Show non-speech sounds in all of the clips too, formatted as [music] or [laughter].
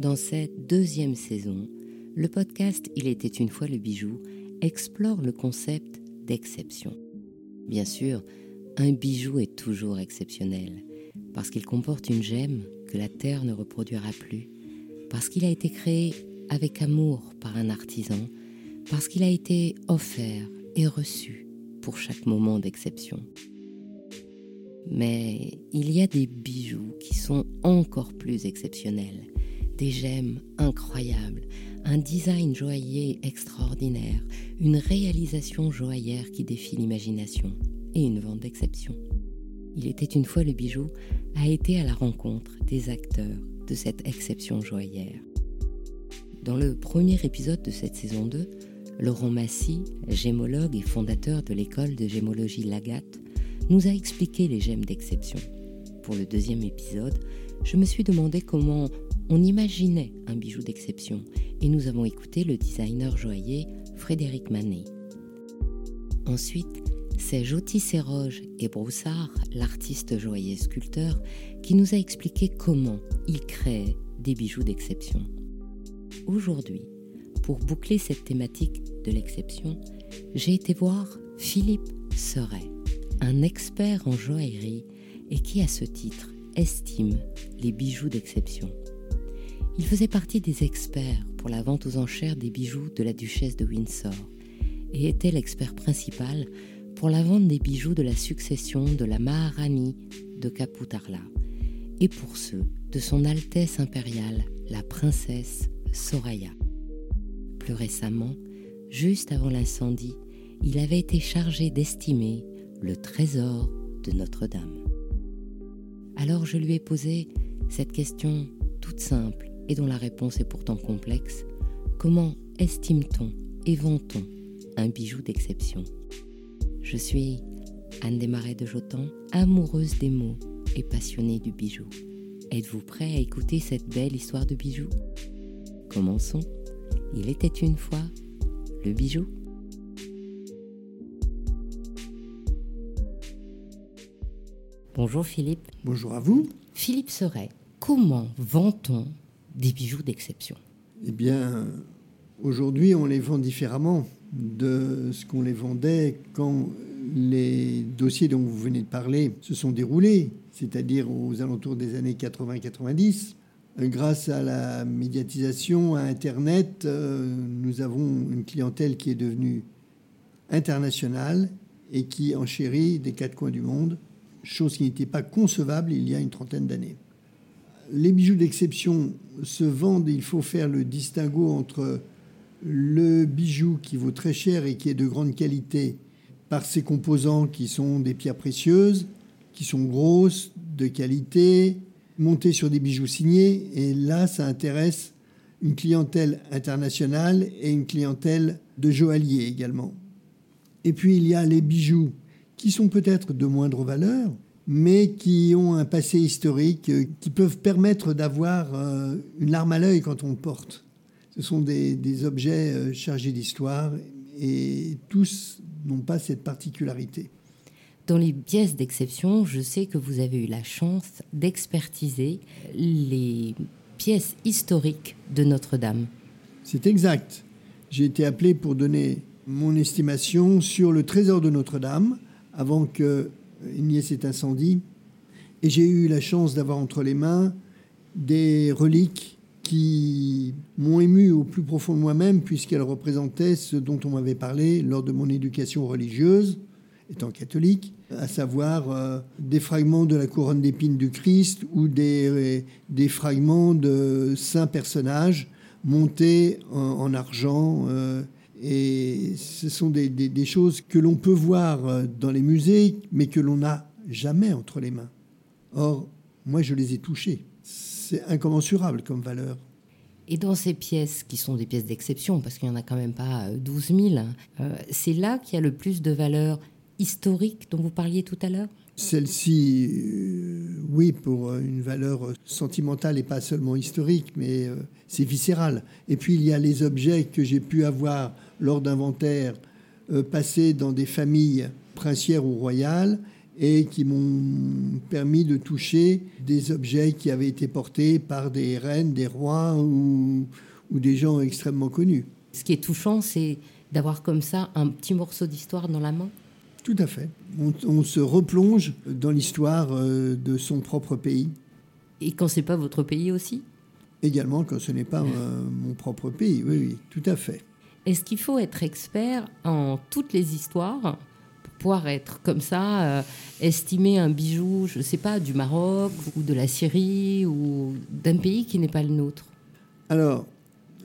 Dans cette deuxième saison, le podcast Il était une fois le bijou explore le concept d'exception. Bien sûr, un bijou est toujours exceptionnel, parce qu'il comporte une gemme que la Terre ne reproduira plus, parce qu'il a été créé avec amour par un artisan, parce qu'il a été offert et reçu pour chaque moment d'exception. Mais il y a des bijoux qui sont encore plus exceptionnels, des gemmes incroyables, un design joaillier extraordinaire, une réalisation joaillère qui défie l'imagination et une vente d'exception. Il était une fois le bijou a été à la rencontre des acteurs de cette exception joaillère. Dans le premier épisode de cette saison 2, Laurent Massy, gémologue et fondateur de l'école de gémologie Lagat, nous a expliqué les gemmes d'exception. Pour le deuxième épisode, je me suis demandé comment on imaginait un bijou d'exception et nous avons écouté le designer joaillier Frédéric Manet. Ensuite, c'est Joti Serroge et Broussard, l'artiste joaillier sculpteur, qui nous a expliqué comment il crée des bijoux d'exception. Aujourd'hui, pour boucler cette thématique de l'exception, j'ai été voir Philippe Seret, un expert en joaillerie et qui, à ce titre, estime les bijoux d'exception. Il faisait partie des experts pour la vente aux enchères des bijoux de la duchesse de Windsor et était l'expert principal pour la vente des bijoux de la succession de la Maharani de Kaputarla et pour ceux de son Altesse impériale, la princesse Soraya. Plus récemment, juste avant l'incendie, il avait été chargé d'estimer le trésor de Notre-Dame. Alors je lui ai posé cette question toute simple et dont la réponse est pourtant complexe. Comment estime-t-on et vend-on un bijou d'exception? Je suis Anne Desmarais de Jotan, amoureuse des mots et passionnée du bijou. Êtes-vous prêt à écouter cette belle histoire de bijou? Commençons. Il était une fois le bijou. Bonjour Philippe. Bonjour à vous. Philippe Seret, comment vend-on des bijoux d'exception Eh bien, aujourd'hui, on les vend différemment de ce qu'on les vendait quand les dossiers dont vous venez de parler se sont déroulés, c'est-à-dire aux alentours des années 80-90. Grâce à la médiatisation, à Internet, euh, nous avons une clientèle qui est devenue internationale et qui enchérit des quatre coins du monde, chose qui n'était pas concevable il y a une trentaine d'années. Les bijoux d'exception se vendent, il faut faire le distinguo entre le bijou qui vaut très cher et qui est de grande qualité par ses composants qui sont des pierres précieuses, qui sont grosses, de qualité, montées sur des bijoux signés. Et là, ça intéresse une clientèle internationale et une clientèle de joailliers également. Et puis il y a les bijoux qui sont peut-être de moindre valeur, mais qui ont un passé historique, qui peuvent permettre d'avoir euh, une larme à l'œil quand on le porte. Ce sont des, objets euh, chargés d'histoire et tous n'ont pas cette particularité. Dans les pièces d'exception, je sais que vous avez eu la chance d'expertiser les pièces historiques de Notre-Dame. C'est exact. J'ai été appelé pour donner mon estimation sur le trésor de Notre-Dame avant qu'il n'y ait cet incendie. Et j'ai eu la chance d'avoir entre les mains des reliques qui m'ont ému au plus profond de moi-même, puisqu'elles représentaient ce dont on m'avait parlé lors de mon éducation religieuse, étant catholique, à savoir euh, des fragments de la couronne d'épines du Christ ou des, des fragments de saints personnages montés en, argent. Euh, et ce sont des, des choses que l'on peut voir euh, dans les musées, mais que l'on n'a jamais entre les mains. Or, moi, je les ai touchés c'est incommensurable comme valeur. Et dans ces pièces, qui sont des pièces d'exception, parce qu'il n'y en a quand même pas 12 euh, 000, hein, euh, c'est là qu'il y a le plus de valeur historique dont vous parliez tout à l'heure? Celle-ci, euh, oui, pour une valeur sentimentale et pas seulement historique, mais c'est viscéral. Et puis il y a les objets que j'ai pu avoir lors d'inventaires passés dans des familles princières ou royales et qui m'ont permis de toucher des objets qui avaient été portés par des reines, des rois ou, ou des gens extrêmement connus. Ce qui est touchant, c'est d'avoir comme ça un petit morceau d'histoire dans la main Tout à fait. On, se replonge dans l'histoire euh, de son propre pays. Et quand c'est pas votre pays aussi? Également quand ce n'est pas euh, mon propre pays, oui, oui, tout à fait. Est-ce qu'il faut être expert en toutes les histoires pour pouvoir être comme ça, euh, estimer un bijou, je ne sais pas, du Maroc ou de la Syrie ou d'un pays qui n'est pas le nôtre? Alors,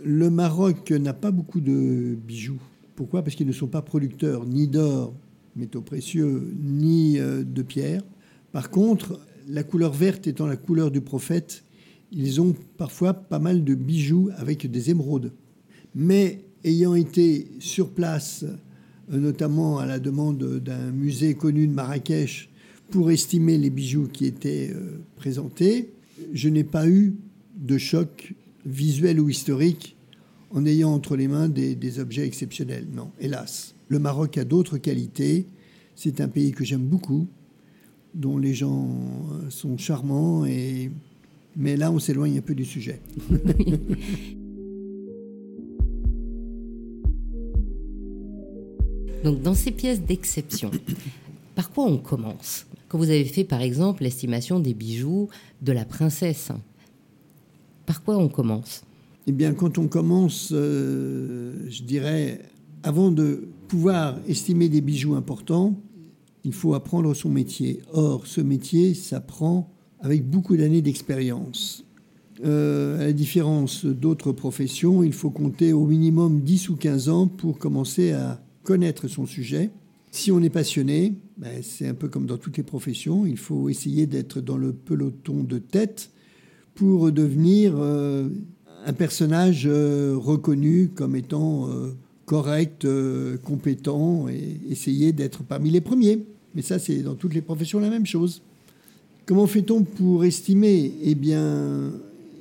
le Maroc n'a pas beaucoup de bijoux. Pourquoi? Parce qu'ils ne sont pas producteurs ni d'or, métaux précieux, ni euh, de pierre. Par contre, la couleur verte étant la couleur du prophète, ils ont parfois pas mal de bijoux avec des émeraudes. Mais ayant été sur place, euh, notamment à la demande d'un musée connu de Marrakech, pour estimer les bijoux qui étaient euh, présentés, je n'ai pas eu de choc visuel ou historique en ayant entre les mains des, objets exceptionnels. Non, hélas. Le Maroc a d'autres qualités. C'est un pays que j'aime beaucoup, dont les gens euh, sont charmants. Et... Mais là, on s'éloigne un peu du sujet. [laughs] Donc, dans ces pièces d'exception, [coughs] par quoi on commence? Quand vous avez fait, par exemple, l'estimation des bijoux de la princesse, par quoi on commence? Eh bien, quand on commence, euh, je dirais, avant de pouvoir estimer des bijoux importants, il faut apprendre son métier. Or, ce métier s'apprend avec beaucoup d'années d'expérience. Euh, à la différence d'autres professions, il faut compter au minimum 10 ou 15 ans pour commencer à connaître son sujet. Si on est passionné, ben, c'est un peu comme dans toutes les professions, il faut essayer d'être dans le peloton de tête pour devenir euh, un personnage euh, reconnu comme étant euh, correct, compétent, et essayer d'être parmi les premiers. Mais ça, c'est dans toutes les professions la même chose. Comment fait-on pour estimer? Eh bien,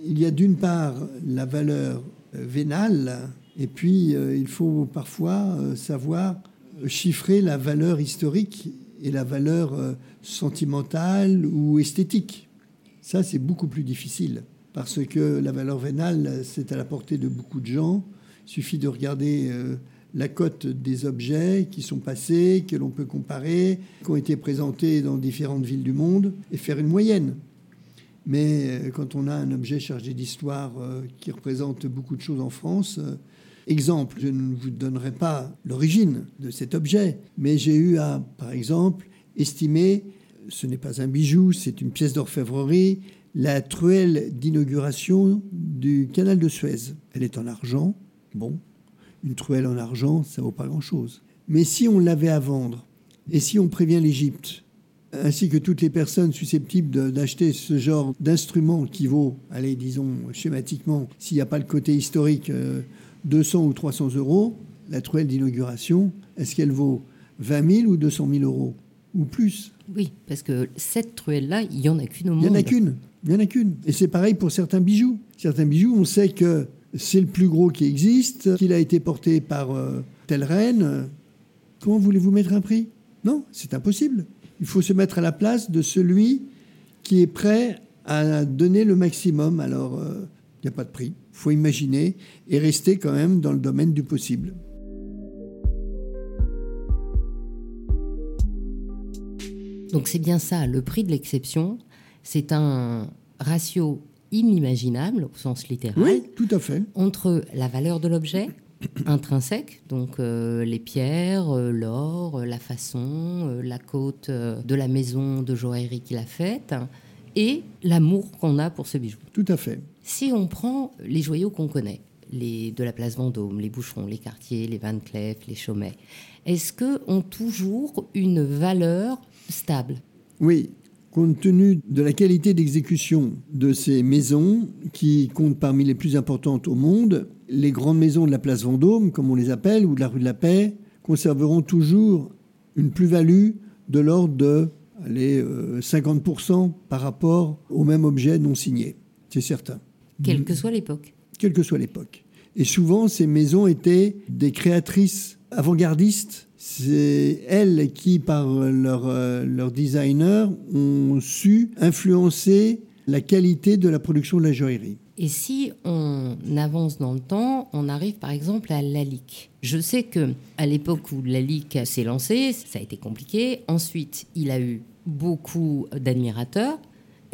il y a d'une part la valeur vénale, et puis il faut parfois savoir chiffrer la valeur historique et la valeur sentimentale ou esthétique. Ça, c'est beaucoup plus difficile parce que la valeur vénale, c'est à la portée de beaucoup de gens. Il suffit de regarder euh, la cote des objets qui sont passés, que l'on peut comparer, qui ont été présentés dans différentes villes du monde, et faire une moyenne. Mais euh, quand on a un objet chargé d'histoire euh, qui représente beaucoup de choses en France, exemple, je ne vous donnerai pas l'origine de cet objet, mais j'ai eu à, par exemple, estimer, ce n'est pas un bijou, c'est une pièce d'orfèvrerie, la truelle d'inauguration du canal de Suez. Elle est en argent. Bon, une truelle en argent, ça vaut pas grand-chose. Mais si on l'avait à vendre, et si on prévient l'Égypte, ainsi que toutes les personnes susceptibles d'acheter ce genre d'instrument qui vaut, allez, disons schématiquement, s'il n'y a pas le côté historique, 200 euh, ou 300 euros, la truelle d'inauguration, est-ce qu'elle vaut 20 000 ou 200 000 euros Ou plus? Oui, parce que cette truelle-là, il n'y en a qu'une au monde. Il n'y en a qu'une. Il n'y en a qu'une. Et c'est pareil pour certains bijoux. Certains bijoux, on sait que c'est le plus gros qui existe, qu'il a été porté par euh, telle reine. Comment voulez-vous mettre un prix? Non, c'est impossible. Il faut se mettre à la place de celui qui est prêt à donner le maximum. Alors, euh, il n'y a pas de prix. Il faut imaginer et rester quand même dans le domaine du possible. Donc c'est bien ça, le prix de l'exception, c'est un ratio inimaginable au sens littéral. Oui, tout à fait. Entre la valeur de l'objet [clears throat] intrinsèque, donc euh, les pierres, euh, l'or, euh, la façon, la côte de la maison de joaillerie qu'il a faite, et l'amour qu'on a pour ce bijou. Tout à fait. Si on prend les joyaux qu'on connaît, les de la place Vendôme, les boucherons, les quartiers, les Van Cleef, les Chaumet, est-ce qu'eux ont toujours une valeur stable? Oui, Compte tenu de la qualité d'exécution de ces maisons, qui comptent parmi les plus importantes au monde, les grandes maisons de la place Vendôme, comme on les appelle, ou de la rue de la Paix, conserveront toujours une plus-value de l'ordre de allez, 50% euh, par rapport au même objet non signé. C'est certain. Quelle que soit l'époque. Quelle que soit l'époque. Et souvent, ces maisons étaient des créatrices avant-gardistes. C'est elles qui, par leur, euh, leur designer, ont su influencer la qualité de la production de la joaillerie. Et si on avance dans le temps, on arrive par exemple à Lalique. Je sais que à l'époque où Lalique s'est lancé, ça a été compliqué. Ensuite, il a eu beaucoup d'admirateurs.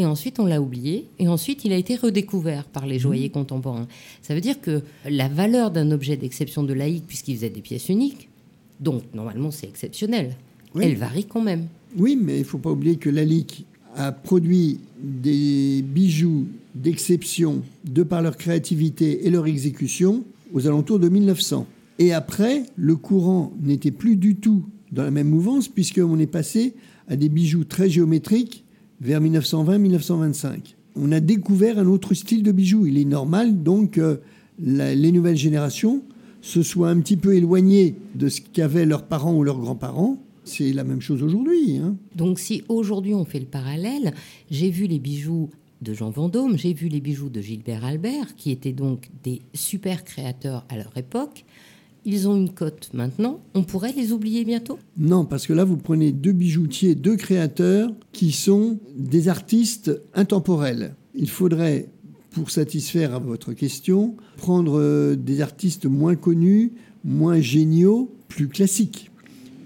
Et ensuite, on l'a oublié. Et ensuite, il a été redécouvert par les joailliers mmh. contemporains. Ça veut dire que la valeur d'un objet d'exception de laïque, puisqu'il faisait des pièces uniques, donc normalement c'est exceptionnel, elle varie quand même. Oui, mais il ne faut pas oublier que laïque a produit des bijoux d'exception de par leur créativité et leur exécution aux alentours de 1900. Et après, le courant n'était plus du tout dans la même mouvance puisqu'on est passé à des bijoux très géométriques vers 1920-1925. On a découvert un autre style de bijoux. Il est normal donc que les nouvelles générations se soient un petit peu éloignées de ce qu'avaient leurs parents ou leurs grands-parents c'est la même chose aujourd'hui. Hein. Donc si aujourd'hui on fait le parallèle, j'ai vu les bijoux de Jean Vendôme, j'ai vu les bijoux de Gilbert Albert, qui étaient donc des super créateurs à leur époque. Ils ont une cote maintenant. On pourrait les oublier bientôt? Non, parce que là, vous prenez deux bijoutiers, deux créateurs qui sont des artistes intemporels. Il faudrait, pour satisfaire à votre question, prendre euh, des artistes moins connus, moins géniaux, plus classiques.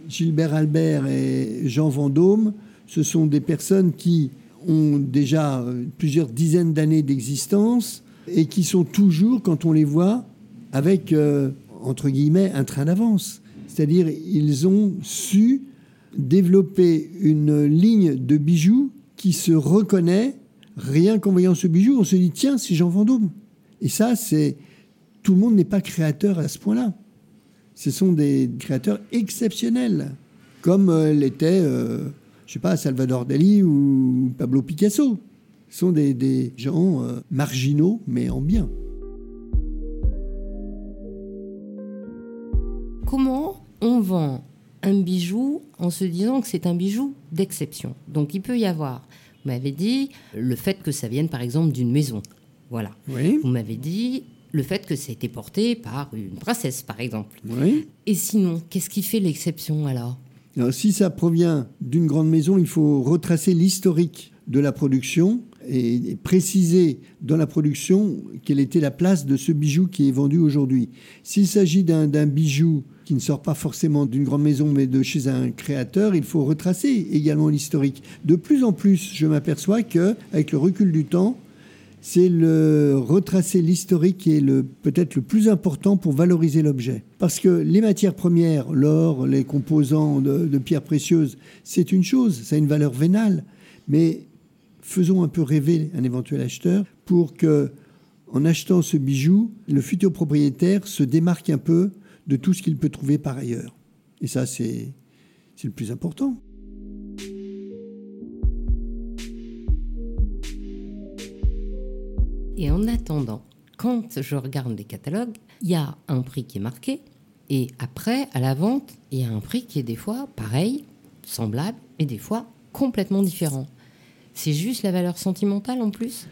Gilbert Albert et Jean Vendôme, ce sont des personnes qui ont déjà euh, plusieurs dizaines d'années d'existence et qui sont toujours, quand on les voit, avec, euh, entre guillemets, un train d'avance. C'est-à-dire, ils ont su développer une ligne de bijoux qui se reconnaît. Rien qu'en voyant ce bijou, on se dit, tiens, c'est Jean Vendôme. Et ça, c'est... Tout le monde n'est pas créateur à ce point-là. Ce sont des créateurs exceptionnels, comme euh, l'était, euh, je sais pas, Salvador Dali ou Pablo Picasso. Ce sont des, gens euh, marginaux, mais en bien. Comment on vend un bijou en se disant que c'est un bijou d'exception Donc il peut y avoir, vous m'avez dit, le fait que ça vienne par exemple d'une maison. Voilà. Vous m'avez dit le fait que ça a été porté par une princesse, par exemple. Oui. Et sinon, qu'est-ce qui fait l'exception alors? Si ça provient d'une grande maison, il faut retracer l'historique de la production et, préciser dans la production quelle était la place de ce bijou qui est vendu aujourd'hui. S'il s'agit d'un bijou qui ne sort pas forcément d'une grande maison, mais de chez un créateur, il faut retracer également l'historique. De plus en plus, je m'aperçois que, avec le recul du temps, c'est le retracer l'historique qui est le, peut-être le plus important pour valoriser l'objet. Parce que les matières premières, l'or, les composants de, de pierres précieuses, c'est une chose, ça a une valeur vénale. Mais faisons un peu rêver un éventuel acheteur pour que, en achetant ce bijou, le futur propriétaire se démarque un peu de tout ce qu'il peut trouver par ailleurs. Et ça, c'est le plus important. Et en attendant, quand je regarde les catalogues, il y a un prix qui est marqué, et après, à la vente, il y a un prix qui est des fois pareil, semblable, et des fois complètement différent. C'est juste la valeur sentimentale en plus?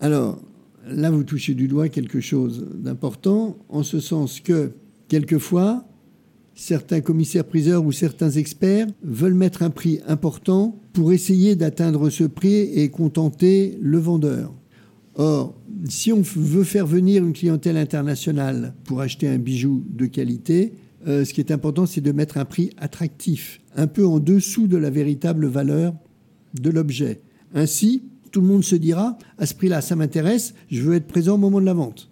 Alors, là, vous touchez du doigt quelque chose d'important, en ce sens que, quelquefois, certains commissaires-priseurs ou certains experts veulent mettre un prix important pour essayer d'atteindre ce prix et contenter le vendeur. Or, si on veut faire venir une clientèle internationale pour acheter un bijou de qualité, euh, ce qui est important, c'est de mettre un prix attractif, un peu en dessous de la véritable valeur de l'objet. Ainsi, tout le monde se dira, à ce prix-là, ça m'intéresse, je veux être présent au moment de la vente,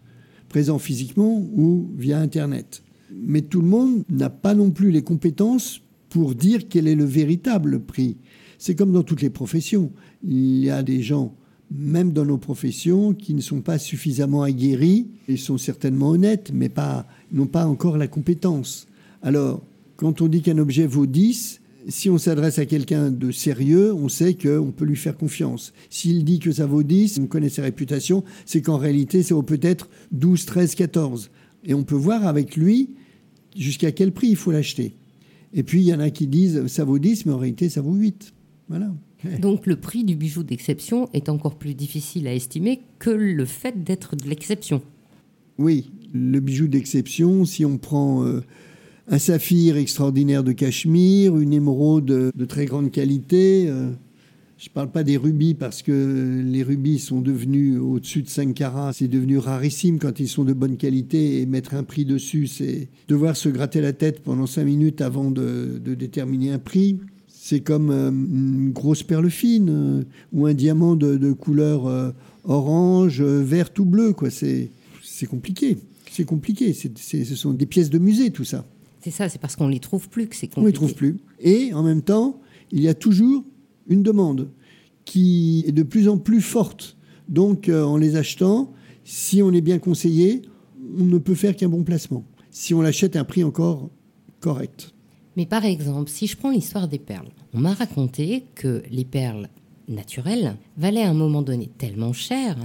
présent physiquement ou via Internet. Mais tout le monde n'a pas non plus les compétences pour dire quel est le véritable prix. C'est comme dans toutes les professions. Il y a des gens même dans nos professions, qui ne sont pas suffisamment aguerris, ils sont certainement honnêtes, mais n'ont pas encore la compétence. Alors, quand on dit qu'un objet vaut 10, si on s'adresse à quelqu'un de sérieux, on sait qu'on peut lui faire confiance. S'il dit que ça vaut 10, on connaît sa réputation, c'est qu'en réalité, ça vaut peut-être 12, 13, 14. Et on peut voir avec lui jusqu'à quel prix il faut l'acheter. Et puis, il y en a qui disent ça vaut 10, mais en réalité, ça vaut 8. Voilà. [laughs] Donc le prix du bijou d'exception est encore plus difficile à estimer que le fait d'être de l'exception. Oui, le bijou d'exception, si on prend euh, un saphir extraordinaire de Cachemire, une émeraude de très grande qualité. Euh, je ne parle pas des rubis parce que les rubis sont devenus au-dessus de 5 carats, c'est devenu rarissime quand ils sont de bonne qualité et mettre un prix dessus, c'est devoir se gratter la tête pendant 5 minutes avant de, déterminer un prix. C'est comme euh, une grosse perle fine euh, ou un diamant de, couleur orange, vert ou bleu. C'est compliqué. C'est compliqué. ce sont des pièces de musée, tout ça. C'est ça, c'est parce qu'on ne les trouve plus que c'est compliqué. On ne les trouve plus. Et en même temps, il y a toujours une demande qui est de plus en plus forte. Donc, euh, en les achetant, si on est bien conseillé, on ne peut faire qu'un bon placement. Si on l'achète à un prix encore correct. Mais par exemple, si je prends l'histoire des perles, on m'a raconté que les perles naturelles valaient à un moment donné tellement cher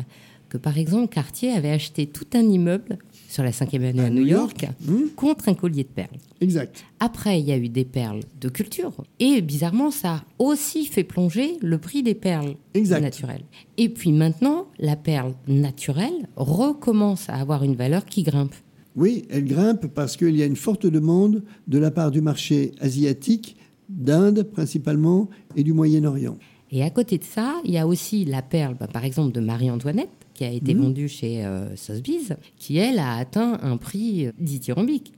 que par exemple Cartier avait acheté tout un immeuble sur la 5e année à, New York, hmm. contre un collier de perles. Exact. Après, il y a eu des perles de culture. Et bizarrement, ça a aussi fait plonger le prix des perles naturelles. Et puis maintenant, la perle naturelle recommence à avoir une valeur qui grimpe. Oui, elle grimpe parce qu'il y a une forte demande de la part du marché asiatique, d'Inde principalement, et du Moyen-Orient. Et à côté de ça, il y a aussi la perle, bah, par exemple, de Marie-Antoinette, qui a été mmh. vendue chez euh, Sotheby's, qui, elle, a atteint un prix dithyrambique.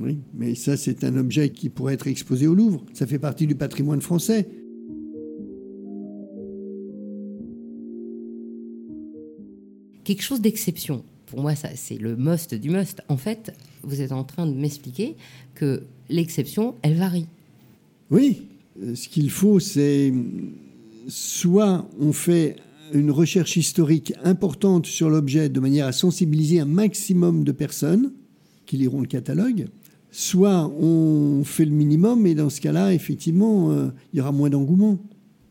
Oui, mais ça, c'est un objet qui pourrait être exposé au Louvre. Ça fait partie du patrimoine français. Quelque chose d'exception. Pour moi, ça, c'est le must du must. En fait, vous êtes en train de m'expliquer que l'exception, elle varie. Oui, euh, ce qu'il faut, c'est soit on fait une recherche historique importante sur l'objet de manière à sensibiliser un maximum de personnes qui liront le catalogue, soit on fait le minimum et dans ce cas-là, effectivement, euh, il y aura moins d'engouement.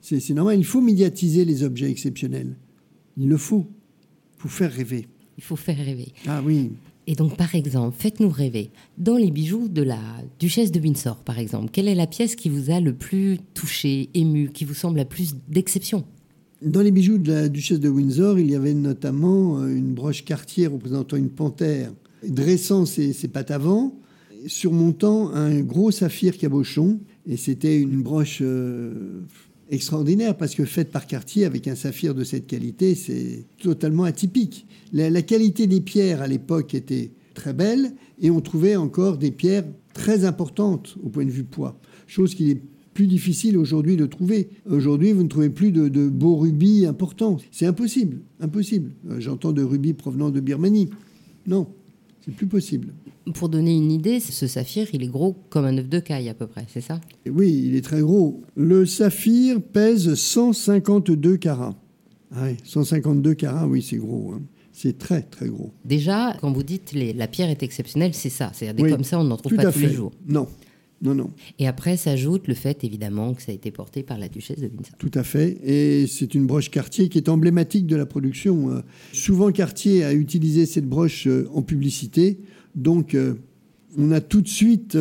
C'est normal, il faut médiatiser les objets exceptionnels. Il le faut. Il faut faire rêver. Il faut faire rêver. Ah oui. Et donc, par exemple, faites-nous rêver. Dans les bijoux de la duchesse de Windsor, par exemple, quelle est la pièce qui vous a le plus touché, ému, qui vous semble la plus d'exception? Dans les bijoux de la duchesse de Windsor, il y avait notamment euh, une broche Cartier représentant une panthère dressant ses, pattes avant, surmontant un gros saphir cabochon. Et c'était une broche euh, extraordinaire parce que faite par Cartier avec un saphir de cette qualité, c'est totalement atypique. La, la, qualité des pierres à l'époque était très belle et on trouvait encore des pierres très importantes au point de vue poids, chose qui est plus difficile aujourd'hui de trouver. Aujourd'hui, vous ne trouvez plus de, beaux rubis importants. C'est impossible, impossible. Euh, j'entends de rubis provenant de Birmanie. Non, c'est plus possible. Pour donner une idée, ce saphir, il est gros comme un œuf de caille à peu près, c'est ça? Oui, il est très gros. Le saphir pèse 152 carats. Ah oui, 152 carats, oui, c'est gros. Hein. C'est très, très gros. Déjà, quand vous dites les, la pierre est exceptionnelle, c'est ça. C'est-à-dire des comme ça, on n'en trouve pas tous les jours. Non, non, non. Et après s'ajoute le fait, évidemment, que ça a été porté par la duchesse de Windsor. Tout à fait. Et c'est une broche Cartier qui est emblématique de la production. Euh, souvent, Cartier a utilisé cette broche euh, en publicité. Donc, euh, on a tout de suite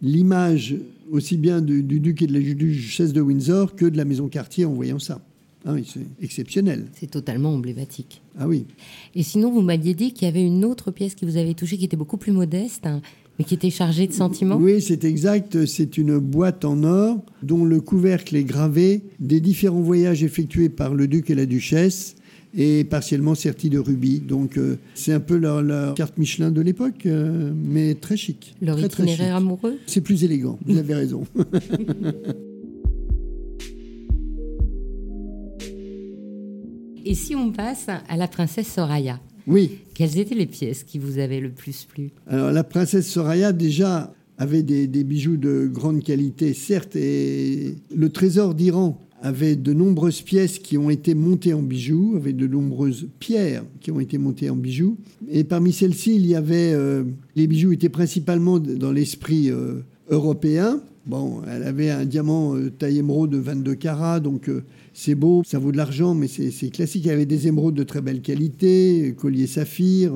l'image aussi bien du, duc et de la duchesse de Windsor que de la maison Cartier en voyant ça. Ah oui, c'est exceptionnel. C'est totalement emblématique. Ah oui. Et sinon, vous m'aviez dit qu'il y avait une autre pièce qui vous avait touché qui était beaucoup plus modeste, hein, mais qui était chargée de sentiments Oui, c'est exact. C'est une boîte en or dont le couvercle est gravé des différents voyages effectués par le duc et la duchesse et partiellement sertis de rubis. Donc euh, c'est un peu leur, carte Michelin de l'époque, euh, mais très chic. Leur itinéraire amoureux C'est plus élégant, vous avez raison. [laughs] et si on passe à la princesse Soraya? Oui. Quelles étaient les pièces qui vous avaient le plus plu? Alors, la princesse Soraya, déjà, avait des, bijoux de grande qualité, certes, et le trésor d'Iran avait de nombreuses pièces qui ont été montées en bijoux, avait de nombreuses pierres qui ont été montées en bijoux. Et parmi celles-ci, il y avait. Euh, les bijoux étaient principalement dans l'esprit euh, européen. Bon, elle avait un diamant euh, taille émeraude de 22 carats, donc c'est beau, ça vaut de l'argent, mais c'est classique. Il y avait des émeraudes de très belle qualité, collier saphir.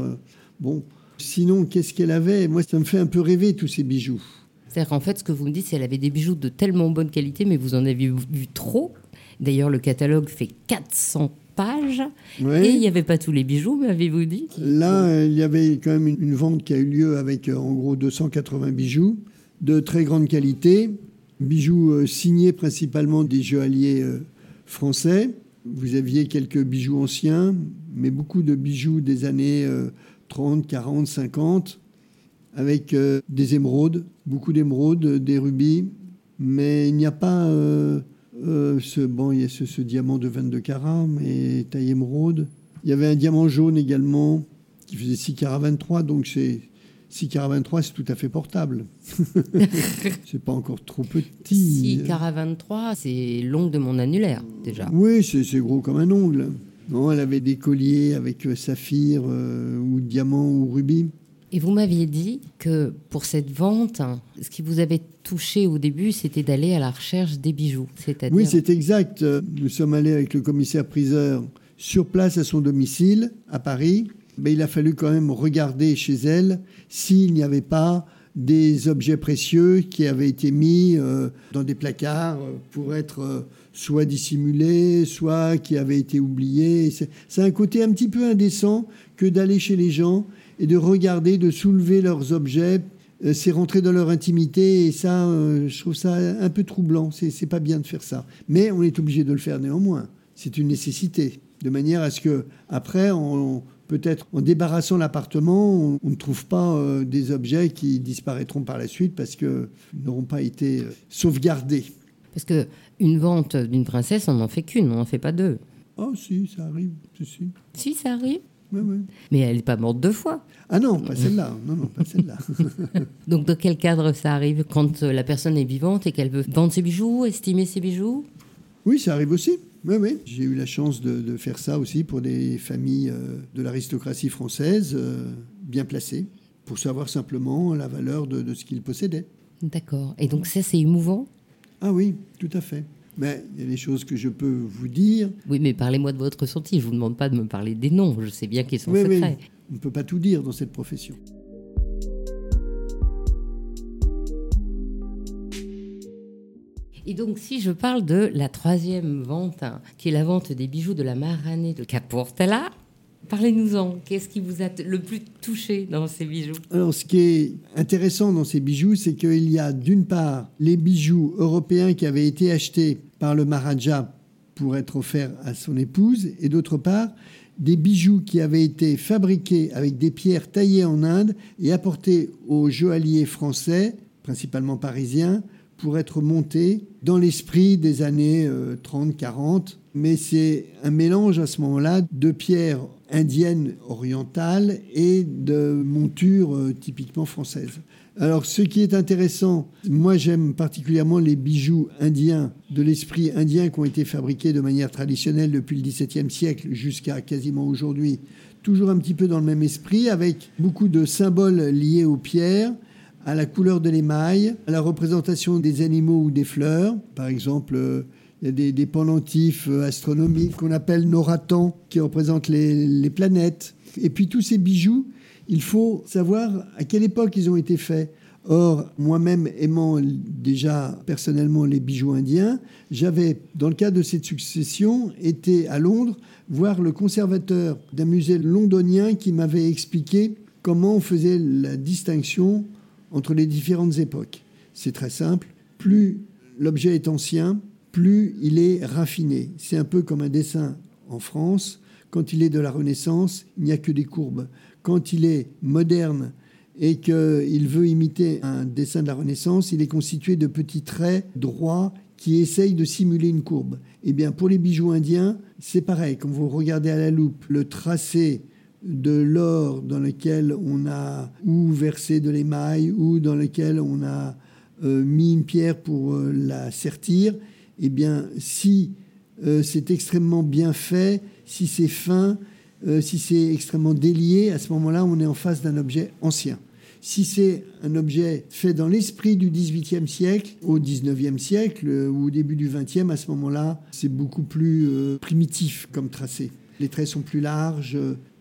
Bon, sinon, qu'est-ce qu'elle avait? Moi, ça me fait un peu rêver tous ces bijoux. C'est-à-dire qu'en fait, ce que vous me dites, c'est qu'elle avait des bijoux de tellement bonne qualité, mais vous en avez vu trop. D'ailleurs, le catalogue fait 400 pages. Et il n'y avait pas tous les bijoux, m'avez-vous dit? Là, il y avait quand même une, vente qui a eu lieu avec en gros 280 bijoux de très grande qualité. Bijoux signés principalement des joailliers français. Vous aviez quelques bijoux anciens, mais beaucoup de bijoux des années 30, 40, 50, avec euh, des émeraudes, beaucoup d'émeraudes, des rubis, mais il n'y a pas euh, euh, ce, bon, il y a ce, diamant de 22 carats, mais taille émeraude. Il y avait un diamant jaune également qui faisait 6 carats 23, donc c'est 6 carats 23, c'est tout à fait portable. [laughs] c'est pas encore trop petit. 6 carats 23, c'est l'ongle de mon annulaire, déjà. Oui, c'est gros comme un ongle. Non, elle avait des colliers avec saphir ou diamant ou rubis. Et vous m'aviez dit que pour cette vente, ce qui vous avait touché au début, c'était d'aller à la recherche des bijoux. Oui, c'est exact. Nous sommes allés avec le commissaire-priseur sur place à son domicile, à Paris. Mais il a fallu quand même regarder chez elle s'il n'y avait pas des objets précieux qui avaient été mis euh, dans des placards pour être euh, soit dissimulés, soit qui avaient été oubliés. C'est un côté un petit peu indécent que d'aller chez les gens et de regarder, de soulever leurs objets. Euh, c'est rentrer dans leur intimité et ça, euh, je trouve ça un peu troublant. C'est pas bien de faire ça. Mais on est obligé de le faire néanmoins. C'est une nécessité. De manière à ce que, après, peut-être en débarrassant l'appartement, on, ne trouve pas euh, des objets qui disparaîtront par la suite parce qu'ils n'auront pas été sauvegardés. Parce que une vente d'une princesse, on n'en fait qu'une, on n'en fait pas deux. Oh si, ça arrive, si. Si, ça arrive mais elle n'est pas morte deux fois. Ah non, pas celle-là. Non, non, pas celle-là. [laughs] Donc, dans quel cadre ça arrive Quand euh, la personne est vivante et qu'elle veut vendre ses bijoux, estimer ses bijoux? Oui, ça arrive aussi. Oui, oui. J'ai eu la chance de, faire ça aussi pour des familles euh, de l'aristocratie française euh, bien placées, pour savoir simplement la valeur de, de ce qu'ils possédaient. D'accord. Et donc, ça, c'est émouvant? Ah oui, tout à fait. Mais il y a des choses que je peux vous dire. Oui, mais parlez-moi de votre ressenti. Je ne vous demande pas de me parler des noms. Je sais bien qu'ils sont secrets. On ne peut pas tout dire dans cette profession. Et donc, si je parle de la troisième vente, hein, qui est la vente des bijoux de la Maranée de Caportala, Parlez-nous-en. Qu'est-ce qui vous a le plus touché dans ces bijoux? Alors, ce qui est intéressant dans ces bijoux, c'est qu'il y a d'une part les bijoux européens qui avaient été achetés par le Maharaja pour être offerts à son épouse, et d'autre part des bijoux qui avaient été fabriqués avec des pierres taillées en Inde et apportés aux joailliers français, principalement parisiens, pour être montés dans l'esprit des années 30-40. Euh, Mais c'est un mélange à ce moment-là de pierres indienne orientale et de montures euh, typiquement françaises. Alors ce qui est intéressant, moi j'aime particulièrement les bijoux indiens, de l'esprit indien qui ont été fabriqués de manière traditionnelle depuis le XVIIe siècle jusqu'à quasiment aujourd'hui, toujours un petit peu dans le même esprit, avec beaucoup de symboles liés aux pierres, à la couleur de l'émail, à la représentation des animaux ou des fleurs, par exemple euh, il y a des, pendentifs euh, astronomiques qu'on appelle noratans, qui représentent les, planètes. Et puis tous ces bijoux, il faut savoir à quelle époque ils ont été faits. Or, moi-même aimant déjà personnellement les bijoux indiens, j'avais, dans le cadre de cette succession, été à Londres voir le conservateur d'un musée londonien qui m'avait expliqué comment on faisait la distinction entre les différentes époques. C'est très simple. Plus l'objet est ancien, plus il est raffiné. C'est un peu comme un dessin en France. Quand il est de la Renaissance, il n'y a que des courbes. Quand il est moderne et qu'il veut imiter un dessin de la Renaissance, il est constitué de petits traits droits qui essayent de simuler une courbe. Eh bien, pour les bijoux indiens, c'est pareil. Quand vous regardez à la loupe le tracé de l'or dans lequel on a ou versé de l'émail ou dans lequel on a euh, mis une pierre pour euh, la sertir, eh bien, si euh, c'est extrêmement bien fait, si c'est fin, si c'est extrêmement délié, à ce moment-là, on est en face d'un objet ancien. Si c'est un objet fait dans l'esprit du XVIIIe siècle, au XIXe siècle ou au début du XXe, à ce moment-là, c'est beaucoup plus primitif comme tracé. Les traits sont plus larges,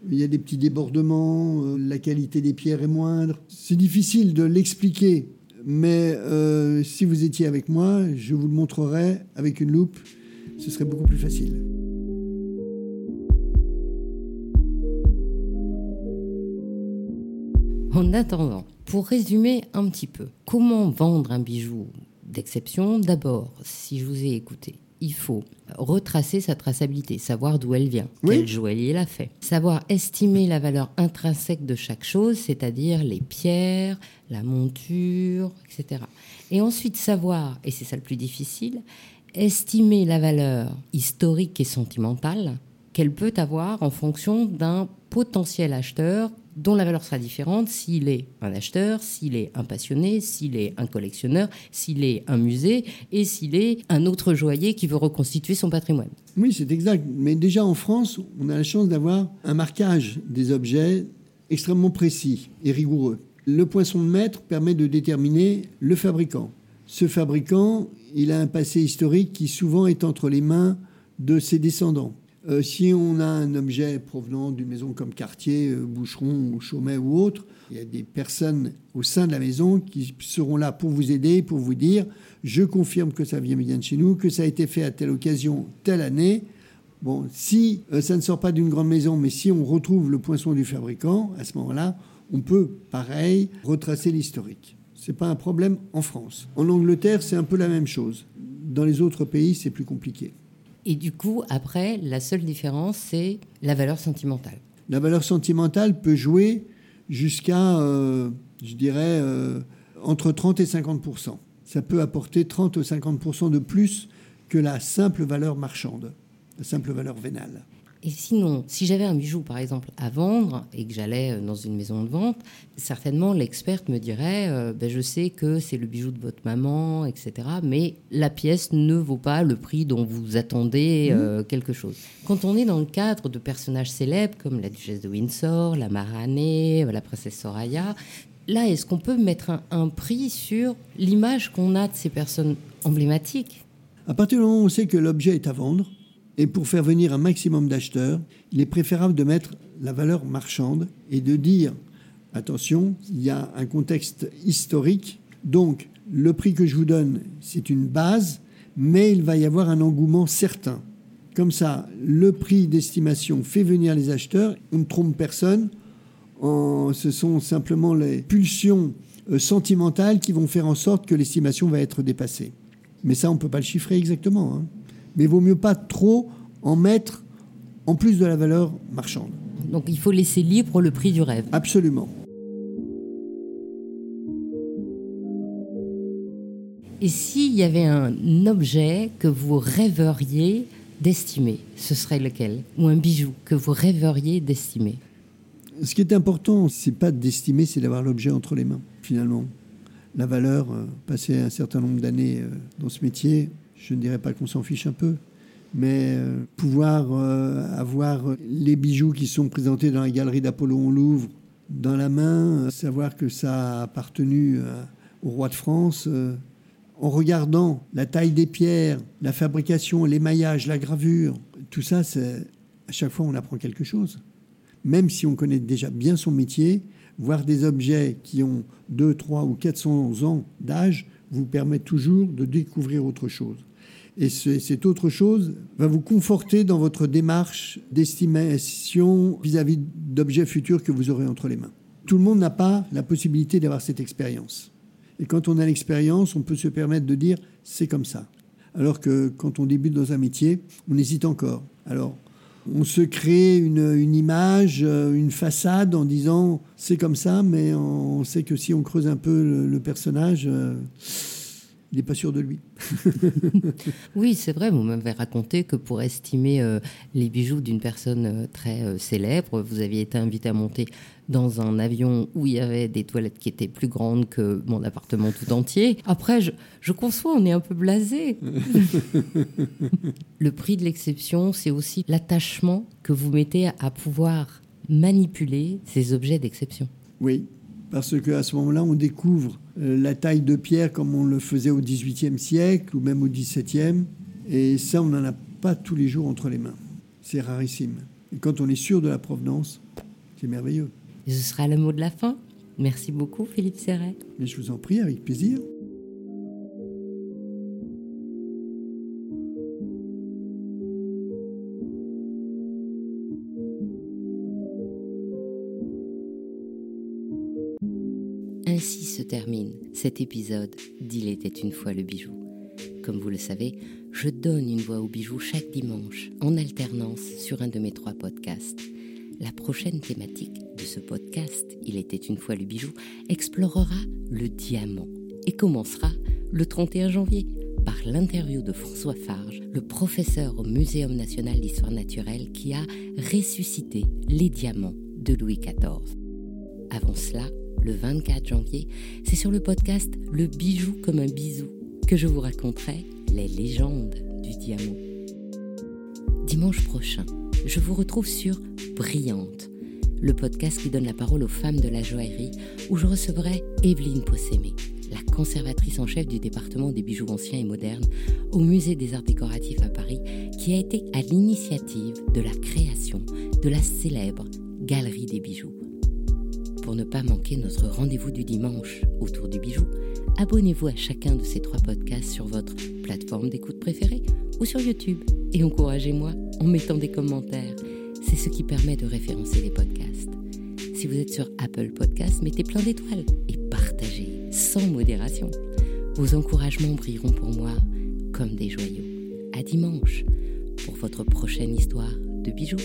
il y a des petits débordements, euh, la qualité des pierres est moindre. C'est difficile de l'expliquer, mais euh, si vous étiez avec moi, je vous le montrerais avec une loupe, ce serait beaucoup plus facile. En attendant, pour résumer un petit peu, comment vendre un bijou d'exception? D'abord, si je vous ai écouté, il faut retracer sa traçabilité, savoir d'où elle vient, quel joaillier l'a fait, savoir estimer la valeur intrinsèque de chaque chose, c'est-à-dire les pierres, la monture, etc. Et ensuite savoir, et c'est ça le plus difficile, estimer la valeur historique et sentimentale qu'elle peut avoir en fonction d'un potentiel acheteur dont la valeur sera différente s'il est un acheteur, s'il est un passionné, s'il est un collectionneur, s'il est un musée et s'il est un autre joaillier qui veut reconstituer son patrimoine. Oui, c'est exact. Mais déjà en France, on a la chance d'avoir un marquage des objets extrêmement précis et rigoureux. Le poinçon de maître permet de déterminer le fabricant. Ce fabricant, il a un passé historique qui souvent est entre les mains de ses descendants. Euh, si on a un objet provenant d'une maison comme Cartier, euh, Boucheron ou Chaumet ou autre, il y a des personnes au sein de la maison qui seront là pour vous aider, pour vous dire je confirme que ça vient bien de chez nous, que ça a été fait à telle occasion, telle année. Bon, si euh, ça ne sort pas d'une grande maison, mais si on retrouve le poinçon du fabricant, à ce moment-là, on peut, pareil, retracer l'historique. Ce n'est pas un problème en France. En Angleterre, c'est un peu la même chose. Dans les autres pays, c'est plus compliqué. Et du coup, après, la seule différence, c'est la valeur sentimentale. La valeur sentimentale peut jouer jusqu'à, euh, je dirais, euh, entre 30 et 50 Ça peut apporter 30 ou 50 de plus que la simple valeur marchande, la simple valeur vénale. Et sinon, si j'avais un bijou, par exemple, à vendre et que j'allais euh, dans une maison de vente, certainement l'experte me dirait euh, ben, Je sais que c'est le bijou de votre maman, etc. Mais la pièce ne vaut pas le prix dont vous attendez mmh. euh, quelque chose. Quand on est dans le cadre de personnages célèbres comme la duchesse de Windsor, la Maranée, la princesse Soraya, là, est-ce qu'on peut mettre un, un prix sur l'image qu'on a de ces personnes emblématiques? À partir du moment où on sait que l'objet est à vendre, et pour faire venir un maximum d'acheteurs, il est préférable de mettre la valeur marchande et de dire, attention, il y a un contexte historique, donc le prix que je vous donne, c'est une base, mais il va y avoir un engouement certain. Comme ça, le prix d'estimation fait venir les acheteurs, on ne trompe personne, ce sont simplement les pulsions euh, sentimentales qui vont faire en sorte que l'estimation va être dépassée. Mais ça, on ne peut pas le chiffrer exactement. Hein mais il vaut mieux pas trop en mettre en plus de la valeur marchande. Donc il faut laisser libre le prix du rêve. Absolument. Et s'il y avait un objet que vous rêveriez d'estimer, ce serait lequel? Ou un bijou que vous rêveriez d'estimer? Ce qui est important, c'est pas d'estimer, c'est d'avoir l'objet entre les mains, finalement. La valeur, euh, passer un certain nombre d'années euh, dans ce métier, je ne dirais pas qu'on s'en fiche un peu, mais euh, pouvoir euh, avoir les bijoux qui sont présentés dans la galerie d'Apollon au Louvre dans la main, euh, savoir que ça a appartenu au roi de France, en regardant la taille des pierres, la fabrication, l'émaillage, la gravure, tout ça, c'est à chaque fois on apprend quelque chose. Même si on connaît déjà bien son métier, voir des objets qui ont 2, 3 ou 400 ans d'âge vous permet toujours de découvrir autre chose. Et cette autre chose va vous conforter dans votre démarche d'estimation vis-à-vis d'objets futurs que vous aurez entre les mains. Tout le monde n'a pas la possibilité d'avoir cette expérience. Et quand on a l'expérience, on peut se permettre de dire c'est comme ça. Alors que quand on débute dans un métier, on hésite encore. Alors, on se crée une, image, euh, une façade en disant c'est comme ça, mais on sait que si on creuse un peu le, personnage, euh, il n'est pas sûr de lui. [laughs] oui, c'est vrai, vous m'avez raconté que pour estimer euh, les bijoux d'une personne euh, très euh, célèbre, vous aviez été invité à monter dans un avion où il y avait des toilettes qui étaient plus grandes que mon appartement tout entier. Après, je, je conçois, on est un peu blasé. [laughs] Le prix de l'exception, c'est aussi l'attachement que vous mettez à pouvoir manipuler ces objets d'exception. Oui, parce qu'à ce moment-là, on découvre euh, la taille de pierre comme on le faisait au XVIIIe siècle ou même au XVIIe. Et ça, on n'en a pas tous les jours entre les mains. C'est rarissime. Et quand on est sûr de la provenance, c'est merveilleux. Et ce sera le mot de la fin. Merci beaucoup, Philippe Serret. Mais je vous en prie, avec plaisir. Cet épisode d'Il était une fois le bijou. Comme vous le savez, je donne une voix au bijou chaque dimanche, en alternance sur un de mes trois podcasts. La prochaine thématique de ce podcast, Il était une fois le bijou, explorera le diamant et commencera le 31 janvier par l'interview de François Farge, le professeur au Muséum national d'histoire naturelle qui a ressuscité les diamants de Louis XIV. Avant cela, le 24 janvier, c'est sur le podcast Le bijou comme un bisou que je vous raconterai les légendes du diamant. Dimanche prochain, je vous retrouve sur Brillante, le podcast qui donne la parole aux femmes de la joaillerie, où je recevrai Evelyne Possémé, la conservatrice en chef du département des bijoux anciens et modernes au Musée des Arts Décoratifs à Paris, qui a été à l'initiative de la création de la célèbre Galerie des bijoux. Pour ne pas manquer notre rendez-vous du dimanche autour du bijou, abonnez-vous à chacun de ces trois podcasts sur votre plateforme d'écoute préférée ou sur YouTube et encouragez-moi en mettant des commentaires. C'est ce qui permet de référencer les podcasts. Si vous êtes sur Apple Podcasts, mettez plein d'étoiles et partagez sans modération. Vos encouragements brilleront pour moi comme des joyaux. À dimanche pour votre prochaine histoire de bijoux.